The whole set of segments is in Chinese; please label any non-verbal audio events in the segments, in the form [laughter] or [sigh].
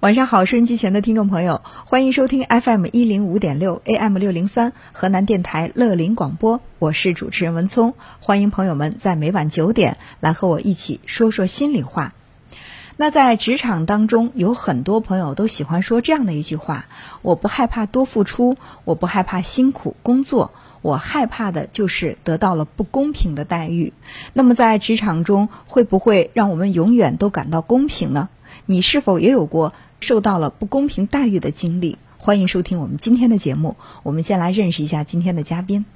晚上好，收音机前的听众朋友，欢迎收听 FM 一零五点六 AM 六零三河南电台乐林广播，我是主持人文聪，欢迎朋友们在每晚九点来和我一起说说心里话。那在职场当中，有很多朋友都喜欢说这样的一句话：我不害怕多付出，我不害怕辛苦工作，我害怕的就是得到了不公平的待遇。那么在职场中，会不会让我们永远都感到公平呢？你是否也有过受到了不公平待遇的经历？欢迎收听我们今天的节目。我们先来认识一下今天的嘉宾，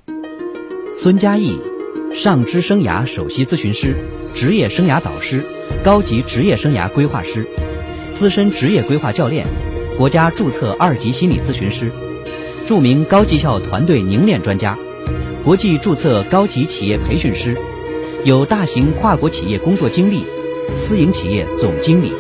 孙嘉义，上知生涯首席咨询师，职业生涯导师，高级职业生涯规划师，资深职业规划教练，国家注册二级心理咨询师，著名高绩效团队凝练专家，国际注册高级企业培训师，有大型跨国企业工作经历，私营企业总经理。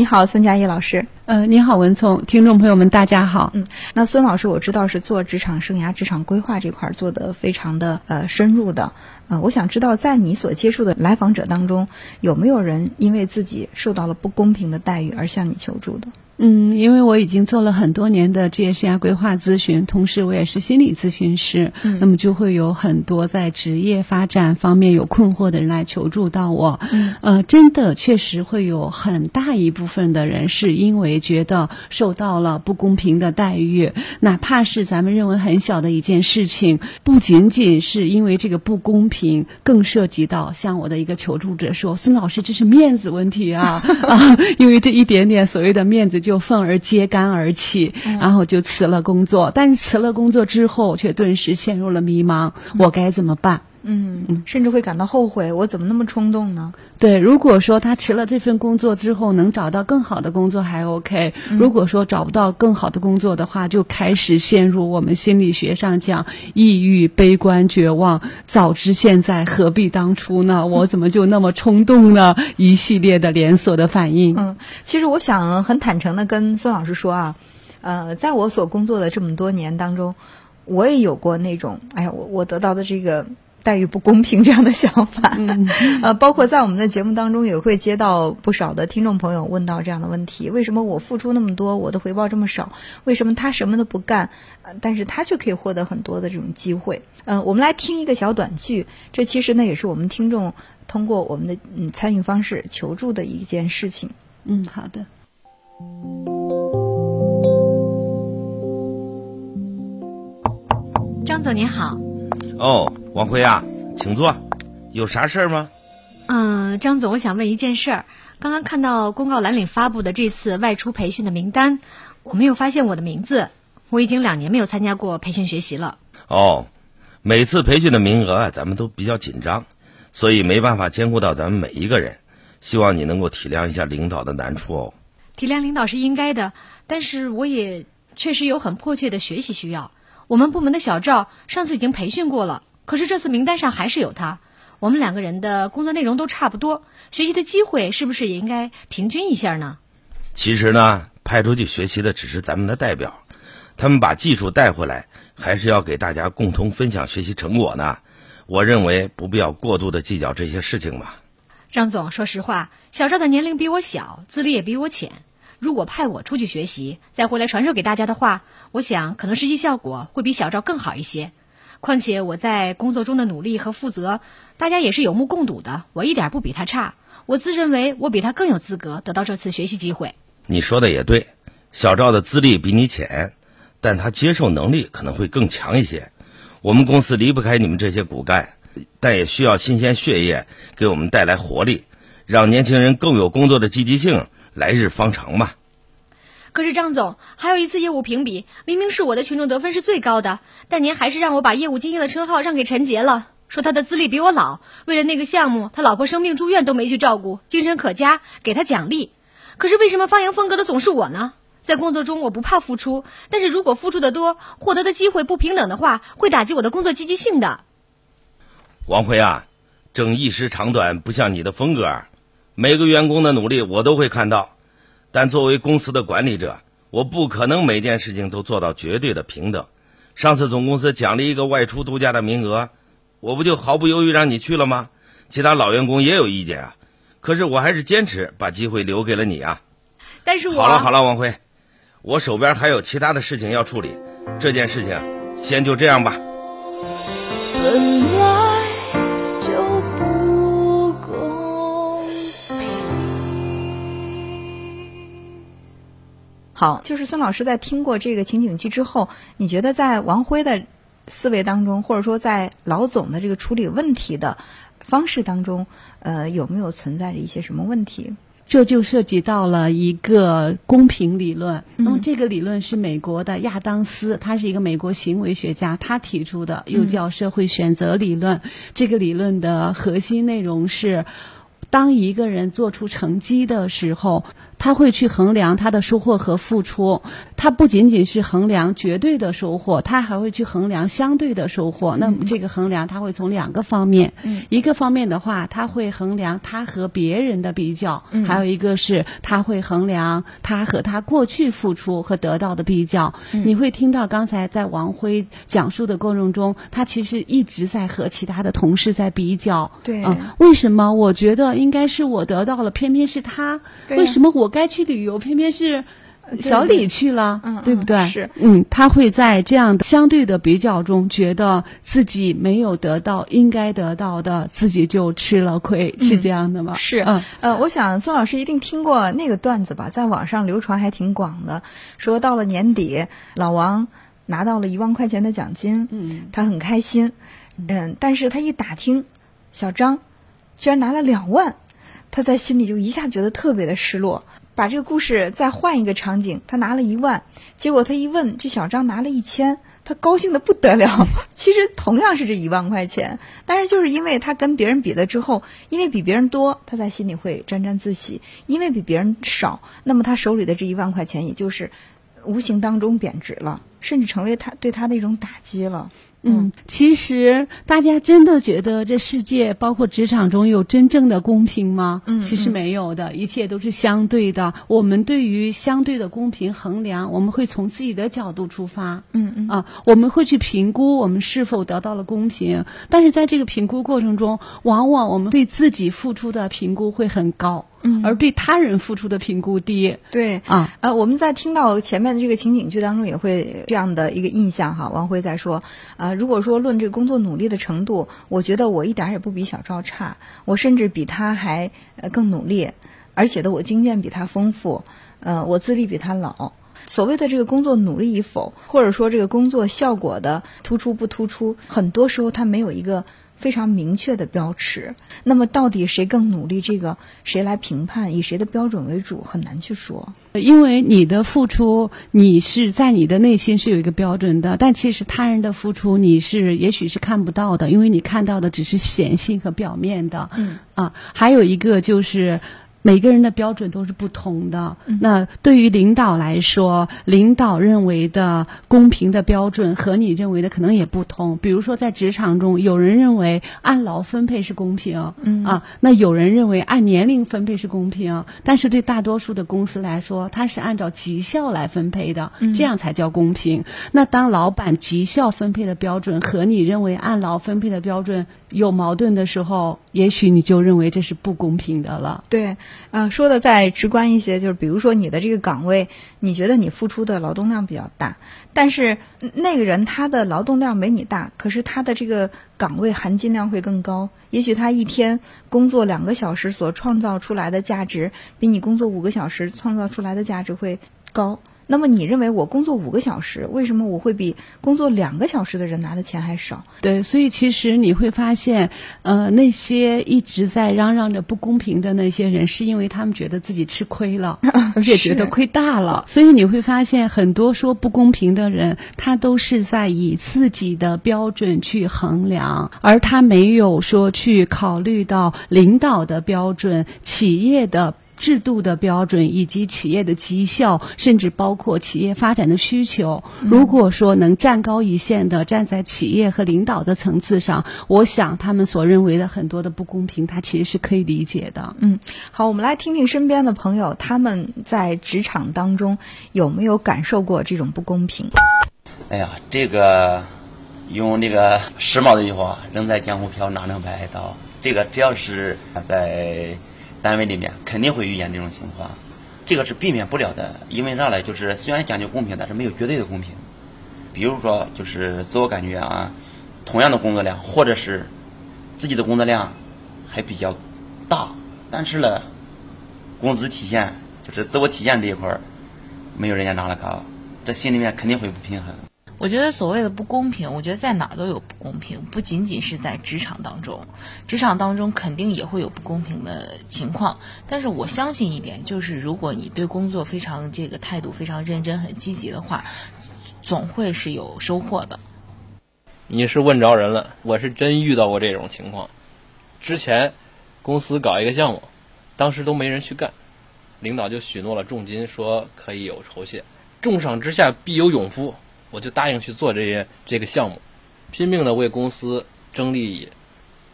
你好，孙佳怡老师。呃，你好，文聪，听众朋友们，大家好。嗯，那孙老师，我知道是做职场生涯、职场规划这块儿做的非常的呃深入的。呃，我想知道，在你所接触的来访者当中，有没有人因为自己受到了不公平的待遇而向你求助的？嗯，因为我已经做了很多年的职业生涯规划咨询，同时我也是心理咨询师，嗯那么就会有很多在职业发展方面有困惑的人来求助到我。嗯呃，真的确实会有很大一部分的人是因为觉得受到了不公平的待遇，哪怕是咱们认为很小的一件事情，不仅仅是因为这个不公平，更涉及到像我的一个求助者说：“孙老师，这是面子问题啊 [laughs] 啊！”因为这一点点所谓的面子就愤而揭竿而起，然后就辞了工作。但是辞了工作之后，却顿时陷入了迷茫，我该怎么办？嗯，甚至会感到后悔，我怎么那么冲动呢？对，如果说他辞了这份工作之后能找到更好的工作还 OK，、如果说找不到更好的工作的话，就开始陷入我们心理学上讲抑郁、悲观、绝望。早知现在，何必当初呢？我怎么就那么冲动呢？一系列的连锁的反应。嗯，其实我想很坦诚的跟孙老师说啊，呃，在我所工作的这么多年当中，我也有过那种，哎呀，我我得到的这个待遇不公平这样的想法。[laughs] 呃，包括在我们的节目当中，也会接到不少的听众朋友问到这样的问题：为什么我付出那么多，我的回报这么少？为什么他什么都不干，呃但是他却可以获得很多的这种机会？嗯、我们来听一个小短剧，这其实呢也是我们听众通过我们的嗯参与方式求助的一件事情。嗯，好的。张总您好，哦，王辉啊，请坐，有啥事儿吗？嗯，张总，我想问一件事儿。刚刚看到公告栏里发布的这次外出培训的名单，我没有发现我的名字。我已经两年没有参加过培训学习了。哦，每次培训的名额啊，咱们都比较紧张，所以没办法兼顾到咱们每一个人。希望你能够体谅一下领导的难处哦。体谅领导是应该的，但是我也确实有很迫切的学习需要。我们部门的小赵上次已经培训过了，可是这次名单上还是有他。我们两个人的工作内容都差不多，学习的机会是不是也应该平均一下呢？其实呢，派出去学习的只是咱们的代表，他们把技术带回来，还是要给大家共同分享学习成果呢。我认为不必要过度的计较这些事情吧。张总，说实话，小赵的年龄比我小，资历也比我浅。如果派我出去学习，再回来传授给大家的话，我想可能实际效果会比小赵更好一些。况且我在工作中的努力和负责，大家也是有目共睹的。我一点不比他差，我自认为我比他更有资格得到这次学习机会。你说的也对，小赵的资历比你浅，但他接受能力可能会更强一些。我们公司离不开你们这些骨干，但也需要新鲜血液给我们带来活力，让年轻人更有工作的积极性，来日方长嘛。可是张总，还有一次业务评比，明明是我的群众得分是最高的，但您还是让我把业务精英的称号让给陈杰了，说他的资历比我老，为了那个项目，他老婆生病住院都没去照顾，精神可嘉，给他奖励。可是为什么发扬风格的总是我呢？在工作中我不怕付出，但是如果付出的多，获得的机会不平等的话，会打击我的工作积极性的。王辉啊，争一时长短不像你的风格，每个员工的努力我都会看到，但作为公司的管理者，我不可能每件事情都做到绝对的平等。上次总公司奖励一个外出度假的名额，我不就毫不犹豫让你去了吗？其他老员工也有意见啊。可是我还是坚持把机会留给了你啊。但是我好了好了，王辉，我手边还有其他的事情要处理，这件事情先就这样吧。本好，就是孙老师在听过这个情景剧之后，你觉得在王辉的思维当中，或者说在老总的这个处理问题的方式当中，呃，有没有存在着一些什么问题？这就涉及到了一个公平理论。那么这个理论是美国的亚当斯，他是一个美国行为学家，他提出的，又叫社会选择理论。这个理论的核心内容是，当一个人做出成绩的时候，他会去衡量他的收获和付出。他不仅仅是衡量绝对的收获，他还会去衡量相对的收获。那么这个衡量，他会从两个方面。一个方面的话，他会衡量他和别人的比较；还有一个是他会衡量他和他过去付出和得到的比较。你会听到刚才在王辉讲述的过程中，他其实一直在和其他的同事在比较。对嗯，为什么我觉得应该是我得到了，偏偏是他？对为什么我该去旅游，偏偏是？小李去了，嗯嗯对不对？是，嗯，他会在这样的相对的比较中，觉得自己没有得到应该得到的，自己就吃了亏，是这样的吗？是，嗯，呃，我想孙老师一定听过那个段子吧，在网上流传还挺广的，说到了年底，老王拿到了一万块钱的奖金，嗯，他很开心，嗯，但是他一打听，小张居然拿了两万，他在心里就一下觉得特别的失落。把这个故事再换一个场景，他拿了一万，结果他一问，这小张拿了一千，他高兴的不得了。[laughs] 其实同样是这一万块钱，但是就是因为他跟别人比了之后，因为比别人多，他在心里会沾沾自喜；因为比别人少，那么他手里的这一万块钱也就是无形当中贬值了，甚至成为他对他的一种打击了。嗯，其实大家真的觉得这世界包括职场中有真正的公平吗？嗯其实没有的，一切都是相对的。我们对于相对的公平衡量，我们会从自己的角度出发。嗯嗯啊，我们会去评估我们是否得到了公平，但是在这个评估过程中，往往我们对自己付出的评估会很高，嗯而对他人付出的评估低。对啊，呃，我们在听到前面的这个情景剧当中，也会这样的一个印象哈。王辉在说，啊、如果说论这个工作努力的程度，我觉得我一点也不比小赵差，我甚至比他还更努力，而且的我经验比他丰富，呃，我资历比他老。所谓的这个工作努力与否，或者说这个工作效果的突出不突出，很多时候他没有一个非常明确的标尺。那么到底谁更努力，这个谁来评判，以谁的标准为主，很难去说。因为你的付出，你是在你的内心是有一个标准的，但其实他人的付出你是也许是看不到的，因为你看到的只是显性和表面的。嗯啊，还有一个就是。每个人的标准都是不同的。嗯那对于领导来说，领导认为的公平的标准和你认为的可能也不同。比如说，在职场中，有人认为按劳分配是公平，嗯啊，那有人认为按年龄分配是公平，但是对大多数的公司来说，它是按照绩效来分配的，嗯这样才叫公平。那当老板绩效分配的标准和你认为按劳分配的标准有矛盾的时候，也许你就认为这是不公平的了。对，呃，说的再直观一些，就是比如说你的这个岗位，你觉得你付出的劳动量比较大，但是那个人他的劳动量没你大，可是他的这个岗位含金量会更高。也许他一天工作两个小时所创造出来的价值，比你工作五个小时创造出来的价值会高。那么你认为我工作五个小时，为什么我会比工作两个小时的人拿的钱还少？对，所以其实你会发现，呃，那些一直在嚷嚷着不公平的那些人，是因为他们觉得自己吃亏了，[laughs] 而且觉得亏大了。所以你会发现，很多说不公平的人，他都是在以自己的标准去衡量，而他没有说去考虑到领导的标准、企业的。制度的标准以及企业的绩效，甚至包括企业发展的需求。如果说能站高一线的站在企业和领导的层次上，我想他们所认为的很多的不公平，他其实是可以理解的。嗯，好，我们来听听身边的朋友，他们在职场当中有没有感受过这种不公平？哎呀，这个用这个时髦的一句话，“人在江湖飘，哪能白挨刀”。这个只要是在单位里面，肯定会遇见这种情况，这个是避免不了的。因为啥呢？就是虽然讲究公平，但是没有绝对的公平。比如说，就是自我感觉啊，同样的工作量，或者是自己的工作量还比较大，但是呢，工资体现就是自我体现这一块儿没有人家拿的高，这心里面肯定会不平衡。我觉得所谓的不公平，我觉得在哪儿都有不公平，不仅仅是在职场当中，职场当中肯定也会有不公平的情况。但是我相信一点，就是如果你对工作非常这个态度非常认真、很积极的话，总会是有收获的。你是问着人了，我是真遇到过这种情况。之前公司搞一个项目，当时都没人去干，领导就许诺了重金，说可以有酬谢，重赏之下必有勇夫。我就答应去做这些这个项目，拼命的为公司争利益，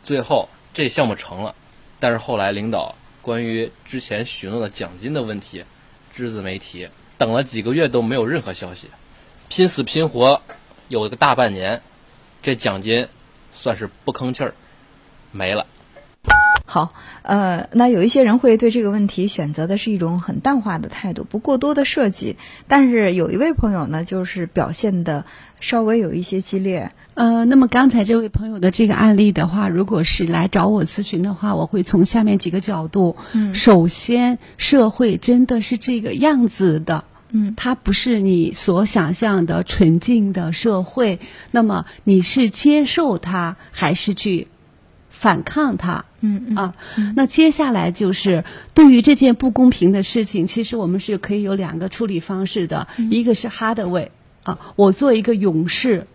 最后这项目成了，但是后来领导关于之前许诺的奖金的问题，只字没提，等了几个月都没有任何消息，拼死拼活有个大半年，这奖金算是不吭气儿，没了。好，呃，那有一些人会对这个问题选择的是一种很淡化的态度，不过多的涉及。但是有一位朋友呢，就是表现的稍微有一些激烈。呃，那么刚才这位朋友的这个案例的话，如果是来找我咨询的话，我会从下面几个角度。嗯首先，社会真的是这个样子的。嗯它不是你所想象的纯净的社会。那么你是接受它，还是去反抗它？嗯嗯啊，那接下来就是对于这件不公平的事情，其实我们是可以有两个处理方式的，一个是 hard way 啊，我做一个勇士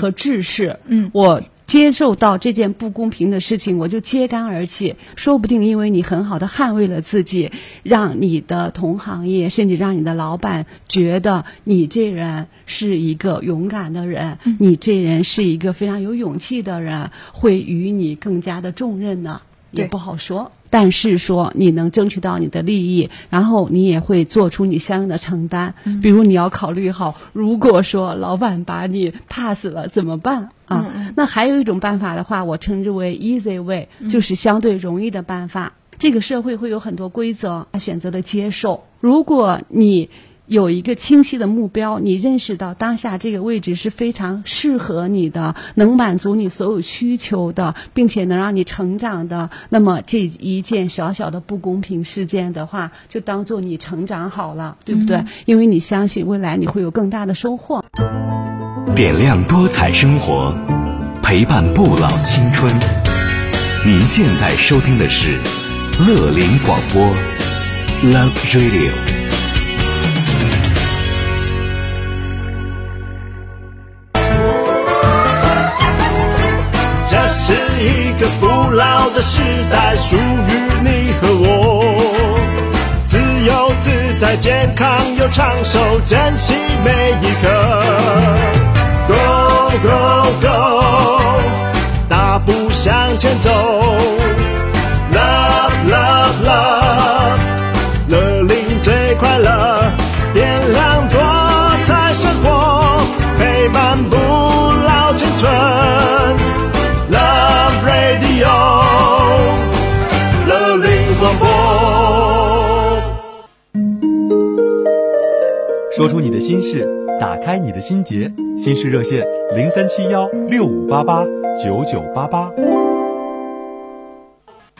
和志士，嗯我。接受到这件不公平的事情，我就揭竿而起。说不定因为你很好的捍卫了自己，让你的同行业，甚至让你的老板觉得你这人是一个勇敢的人，你这人是一个非常有勇气的人，会与你更加的重任呢。也不好说，但是说你能争取到你的利益，然后你也会做出你相应的承担。比如你要考虑好，如果说老板把你 pass 了怎么办啊？那还有一种办法的话，我称之为 easy way，、就是相对容易的办法。这个社会会有很多规则，选择了接受。如果你有一个清晰的目标，你认识到当下这个位置是非常适合你的，能满足你所有需求的，并且能让你成长的，那么这一件小小的不公平事件的话，就当做你成长好了，对不对？因为你相信未来你会有更大的收获。点亮多彩生活，陪伴不老青春。您现在收听的是乐林广播，Love Radio。不老的时代，属于你和我。自由自在、健康又长寿，珍惜每一刻。Go go go，大步向前走。打开你的心结，心事热线零三七幺六五八八九九八八。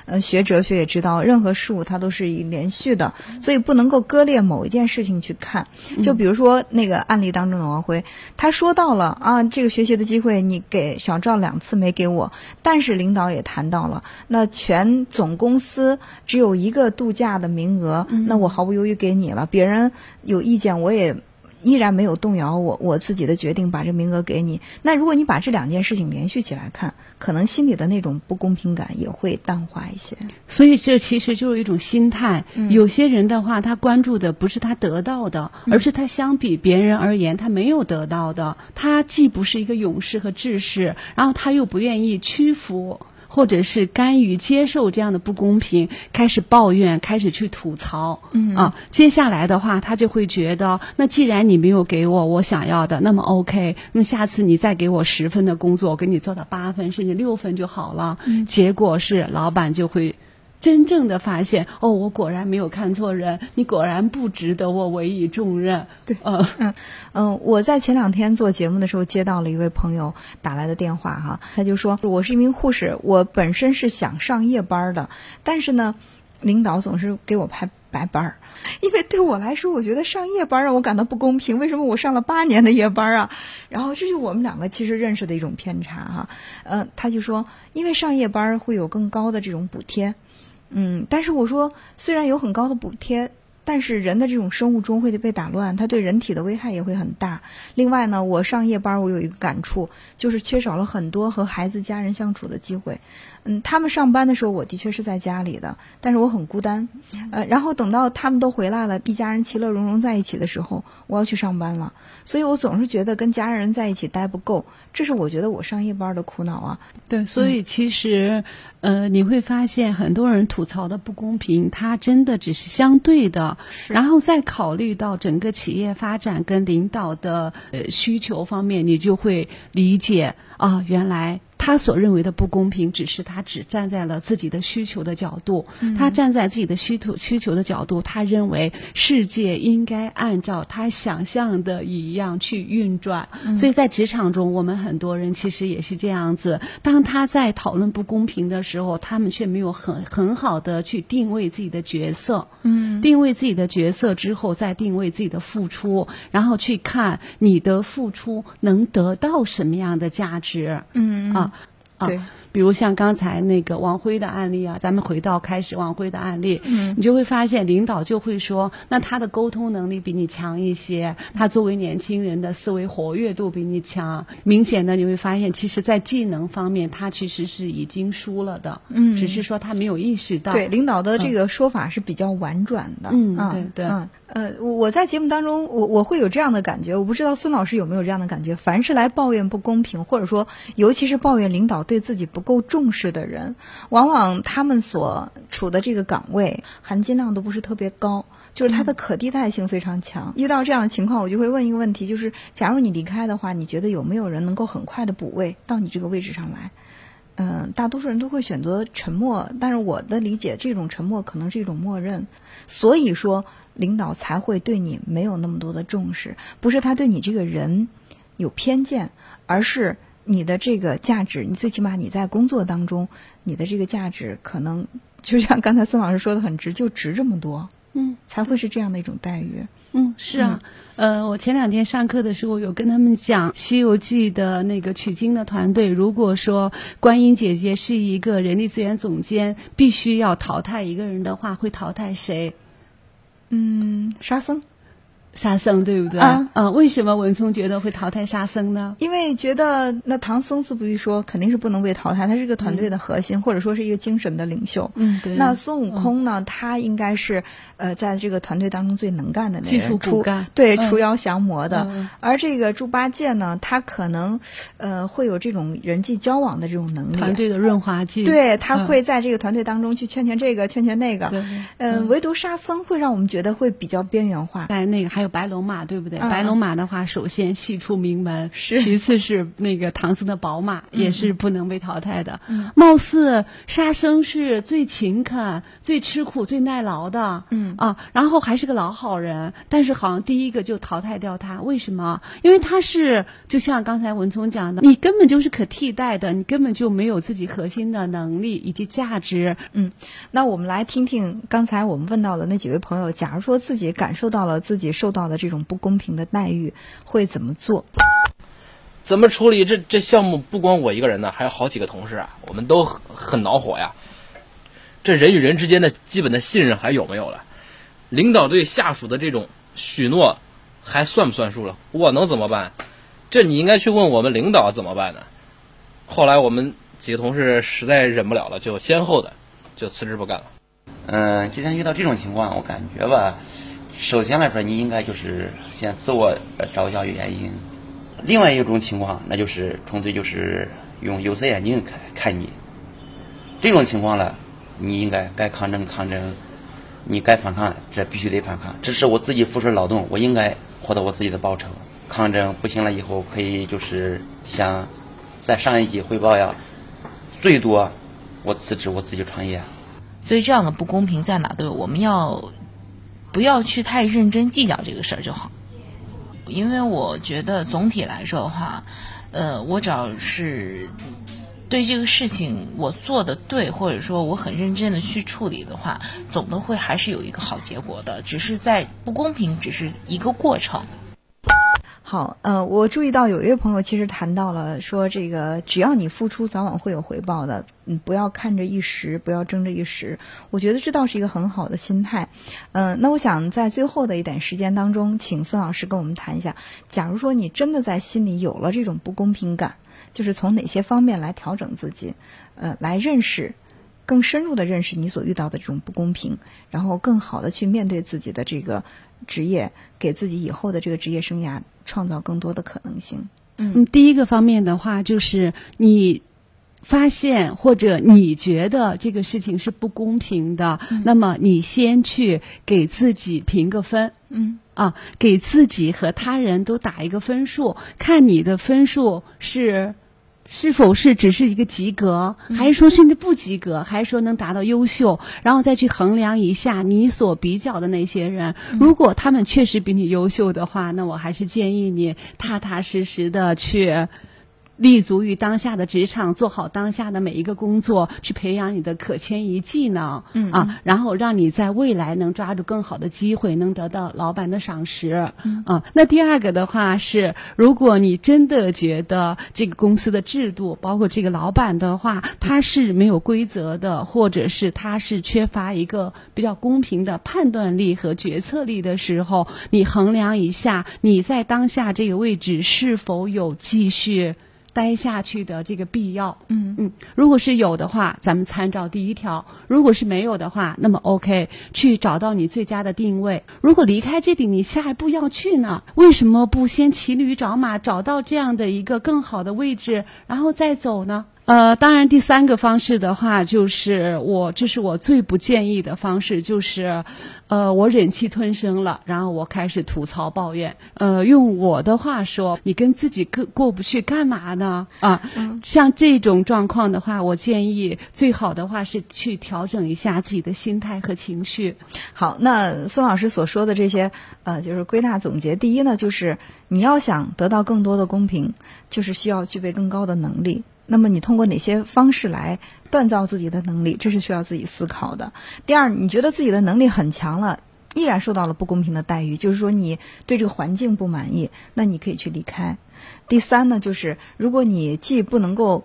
嗯，学哲学也知道，任何事物它都是以连续的，所以不能够割裂某一件事情去看。就比如说那个案例当中的王辉，他说到了啊，这个学习的机会你给小赵两次没给我，但是领导也谈到了，那全总公司只有一个度假的名额，那我毫不犹豫给你了。别人有意见我也。依然没有动摇我我自己的决定，把这名额给你。那如果你把这两件事情连续起来看，可能心里的那种不公平感也会淡化一些。所以这其实就是一种心态。有些人的话，他关注的不是他得到的，而是他相比别人而言，他没有得到的。他既不是一个勇士和志士，然后他又不愿意屈服。或者是甘于接受这样的不公平，开始抱怨，开始去吐槽，嗯啊，接下来的话，他就会觉得，那既然你没有给我我想要的，那么 OK，那么下次你再给我十分的工作，我给你做到八分甚至六分就好了。嗯结果是老板就会。真正的发现，哦，我果然没有看错人，你果然不值得我委以重任。对，[laughs] 嗯嗯嗯，我在前两天做节目的时候接到了一位朋友打来的电话哈，他就说我是一名护士，我本身是想上夜班的，但是呢，领导总是给我排白班儿，[laughs] 因为对我来说，我觉得上夜班让我感到不公平，为什么我上了八年的夜班啊？然后这是我们两个其实认识的一种偏差哈，嗯、他就说因为上夜班会有更高的这种补贴。嗯，但是我说，虽然有很高的补贴，但是人的这种生物钟会被打乱，它对人体的危害也会很大。另外呢，我上夜班，我有一个感触，就是缺少了很多和孩子、家人相处的机会。嗯，他们上班的时候，我的确是在家里的，但是我很孤单。呃，然后等到他们都回来了，一家人其乐融融在一起的时候，我要去上班了，所以我总是觉得跟家人在一起待不够，这是我觉得我上夜班的苦恼啊。对，所以其实，呃，你会发现很多人吐槽的不公平，它真的只是相对的，然后再考虑到整个企业发展跟领导的呃需求方面，你就会理解啊，原来。他所认为的不公平，只是他只站在了自己的需求的角度，他站在自己的需求需求的角度，他认为世界应该按照他想象的一样去运转。所以在职场中，我们很多人其实也是这样子。当他在讨论不公平的时候，他们却没有很很好的去定位自己的角色。嗯，定位自己的角色之后，再定位自己的付出，然后去看你的付出能得到什么样的价值。嗯啊。啊对，比如像刚才那个王辉的案例啊，咱们回到开始王辉的案例，嗯。你就会发现领导就会说，那他的沟通能力比你强一些，他作为年轻人的思维活跃度比你强，明显的你会发现，其实在技能方面他其实是已经输了的，嗯。只是说他没有意识到，对，领导的这个说法是比较婉转的。嗯啊对对。嗯呃，我我在节目当中，我我会有这样的感觉，我不知道孙老师有没有这样的感觉。凡是来抱怨不公平，或者说尤其是抱怨领导对自己不够重视的人，往往他们所处的这个岗位含金量都不是特别高。就是他的可替代性非常强。遇到这样的情况，我就会问一个问题，就是假如你离开的话，你觉得有没有人能够很快的补位到你这个位置上来？嗯，大多数人都会选择沉默，但是我的理解，这种沉默可能是一种默认，所以说领导才会对你没有那么多的重视，不是他对你这个人有偏见，而是你的这个价值，你最起码你在工作当中，你的这个价值可能就像刚才孙老师说的很直，就值这么多，嗯，才会是这样的一种待遇。嗯，是啊，呃，我前两天上课的时候有跟他们讲《西游记》的那个取经的团队，如果说观音姐姐是一个人力资源总监，必须要淘汰一个人的话，会淘汰谁？嗯，沙僧。沙僧对不对？啊嗯，为什么文聪觉得会淘汰沙僧呢？因为觉得那唐僧自不必说，肯定是不能被淘汰，他是个团队的核心，或者说是一个精神的领袖。嗯，对。那孙悟空呢？他应该是呃，在这个团队当中最能干的那人，除对嗯除妖降魔的。嗯而这个猪八戒呢，他可能呃会有这种人际交往的这种能力，团队的润滑剂。对他嗯会在这个团队当中去劝劝这个，劝劝那个。对嗯，唯独沙僧会让我们觉得会比较边缘化。在那个还有白龙马，对不对？嗯白龙马的话，首先系出名门，是其次是那个唐僧的宝马，也是不能被淘汰的。嗯貌似沙僧是最勤恳、最吃苦、最耐劳的，嗯啊，然后还是个老好人，但是好像第一个就淘汰掉他，为什么？因为他是就像刚才文聪讲的，你根本就是可替代的，你根本就没有自己核心的能力以及价值。嗯，那我们来听听刚才我们问到的那几位朋友，假如说自己感受到了自己受到的这种不公平的待遇，会怎么做？怎么处理这这项目？不光我一个人呢，还有好几个同事啊，我们都很很恼火呀。这人与人之间的基本的信任还有没有了？领导对下属的这种许诺还算不算数了？我能怎么办？这你应该去问我们领导怎么办呢？后来我们几个同事实在忍不了了，就先后的就辞职不干了。嗯，之前遇到这种情况，我感觉吧，首先来说，你应该就是先自我找一下原因。另外一种情况，那就是纯粹就是用有色眼镜看看你。这种情况了，你应该该抗争抗争，你该反抗，这必须得反抗。这是我自己付出劳动，我应该获得我自己的报酬。抗争不行了以后，可以就是向在上一级汇报呀，最多我辞职，我自己创业。所以这样的不公平在哪都有，我们要不要去太认真计较这个事儿就好。因为我觉得总体来说的话，呃，我只要是对这个事情我做的对，或者说我很认真的去处理的话，总的会还是有一个好结果的。只是在不公平，只是一个过程。好，呃，我注意到有一位朋友其实谈到了说，这个只要你付出，早晚会有回报的。嗯，不要看着一时，不要争着一时。我觉得这倒是一个很好的心态。嗯、那我想在最后的一点时间当中，请孙老师跟我们谈一下，假如说你真的在心里有了这种不公平感，就是从哪些方面来调整自己，呃，来认识。更深入的认识你所遇到的这种不公平，然后更好的去面对自己的这个职业，给自己以后的这个职业生涯创造更多的可能性。嗯，第一个方面的话，就是你发现或者你觉得这个事情是不公平的，那么你先去给自己评个分。嗯啊，给自己和他人都打一个分数，看你的分数是是否是只是一个及格，还是说甚至不及格，还是说能达到优秀，然后再去衡量一下你所比较的那些人，如果他们确实比你优秀的话，那我还是建议你踏踏实实的去。立足于当下的职场，做好当下的每一个工作，去培养你的可迁移技能，嗯啊，然后让你在未来能抓住更好的机会，能得到老板的赏识，嗯啊。那第二个的话是，如果你真的觉得这个公司的制度，包括这个老板的话，他是没有规则的，或者是他是缺乏一个比较公平的判断力和决策力的时候，你衡量一下你在当下这个位置是否有继续。待下去的这个必要，嗯嗯，如果是有的话，咱们参照第一条；如果是没有的话，那么 OK，去找到你最佳的定位。如果离开这里，你下一步要去呢？为什么不先骑驴找马，找到这样的一个更好的位置，然后再走呢？呃，当然，第三个方式的话，就是我这是我最不建议的方式，就是，呃，我忍气吞声了，然后我开始吐槽抱怨。呃，用我的话说，你跟自己过过不去，干嘛呢？啊，像这种状况的话，我建议最好的话是去调整一下自己的心态和情绪。好，那孙老师所说的这些，呃，就是归纳总结。第一呢，就是你要想得到更多的公平，就是需要具备更高的能力。那么你通过哪些方式来锻造自己的能力，这是需要自己思考的。第二，你觉得自己的能力很强了，依然受到了不公平的待遇，就是说你对这个环境不满意，那你可以去离开。第三呢，就是如果你既不能够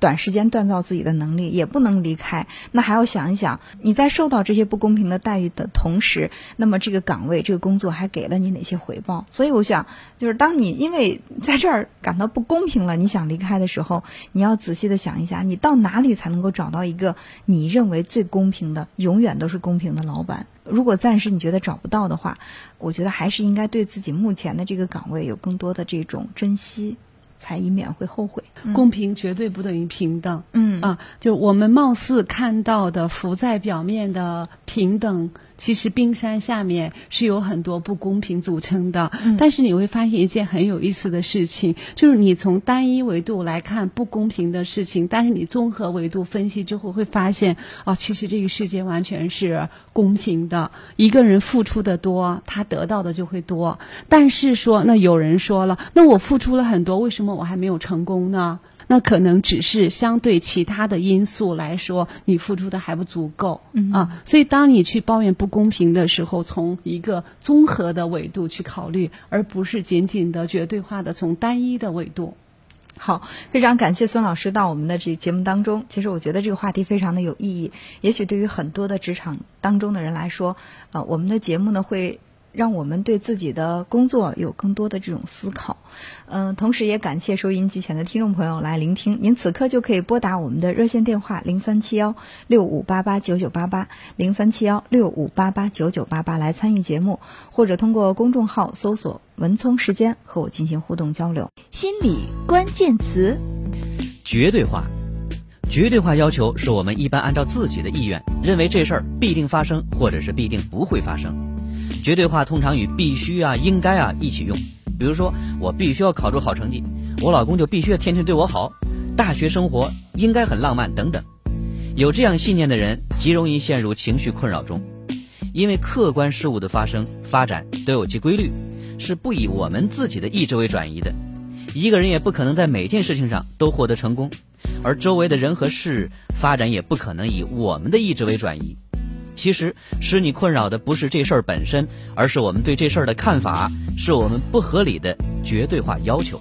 短时间锻造自己的能力，也不能离开，那还要想一想，你在受到这些不公平的待遇的同时，那么这个岗位、这个工作还给了你哪些回报？所以我想，就是当你因为在这儿感到不公平了，你想离开的时候，你要仔细的想一下，你到哪里才能够找到一个你认为最公平的、永远都是公平的老板？如果暂时你觉得找不到的话，我觉得还是应该对自己目前的这个岗位有更多的这种珍惜。才以免会后悔。公平绝对不等于平等。嗯啊，就我们貌似看到的浮在表面的平等，其实冰山下面是有很多不公平组成的。嗯但是你会发现一件很有意思的事情，就是你从单一维度来看不公平的事情，但是你综合维度分析之后会发现，哦，其实这个世界完全是公平的。一个人付出的多，他得到的就会多。但是说，那有人说了，那我付出了很多，为什么我还没有成功呢？那可能只是相对其他的因素来说，你付出的还不足够、嗯啊。所以，当你去抱怨不公平的时候，从一个综合的维度去考虑，而不是仅仅的绝对化的从单一的维度。好，非常感谢孙老师到我们的这节目当中。其实我觉得这个话题非常的有意义，也许对于很多的职场当中的人来说，呃，我们的节目呢会让我们对自己的工作有更多的这种思考。嗯、同时也感谢收音机前的听众朋友来聆听。您此刻就可以拨打我们的热线电话零三七幺六五八八九九八八零三七幺六五八八九九八八来参与节目，或者通过公众号搜索“文聪时间”和我进行互动交流。心理关键词。绝对化，绝对化要求是我们一般按照自己的意愿，认为这事儿必定发生，或者是必定不会发生。绝对化通常与必须啊、应该啊一起用。比如说，我必须要考出好成绩，我老公就必须要天天对我好，大学生活应该很浪漫等等。有这样信念的人，极容易陷入情绪困扰中，因为客观事物的发生、发展都有其规律，是不以我们自己的意志为转移的。一个人也不可能在每件事情上都获得成功，而周围的人和事发展也不可能以我们的意志为转移。其实使你困扰的不是这事儿本身，而是我们对这事儿的看法，是我们不合理的绝对化要求。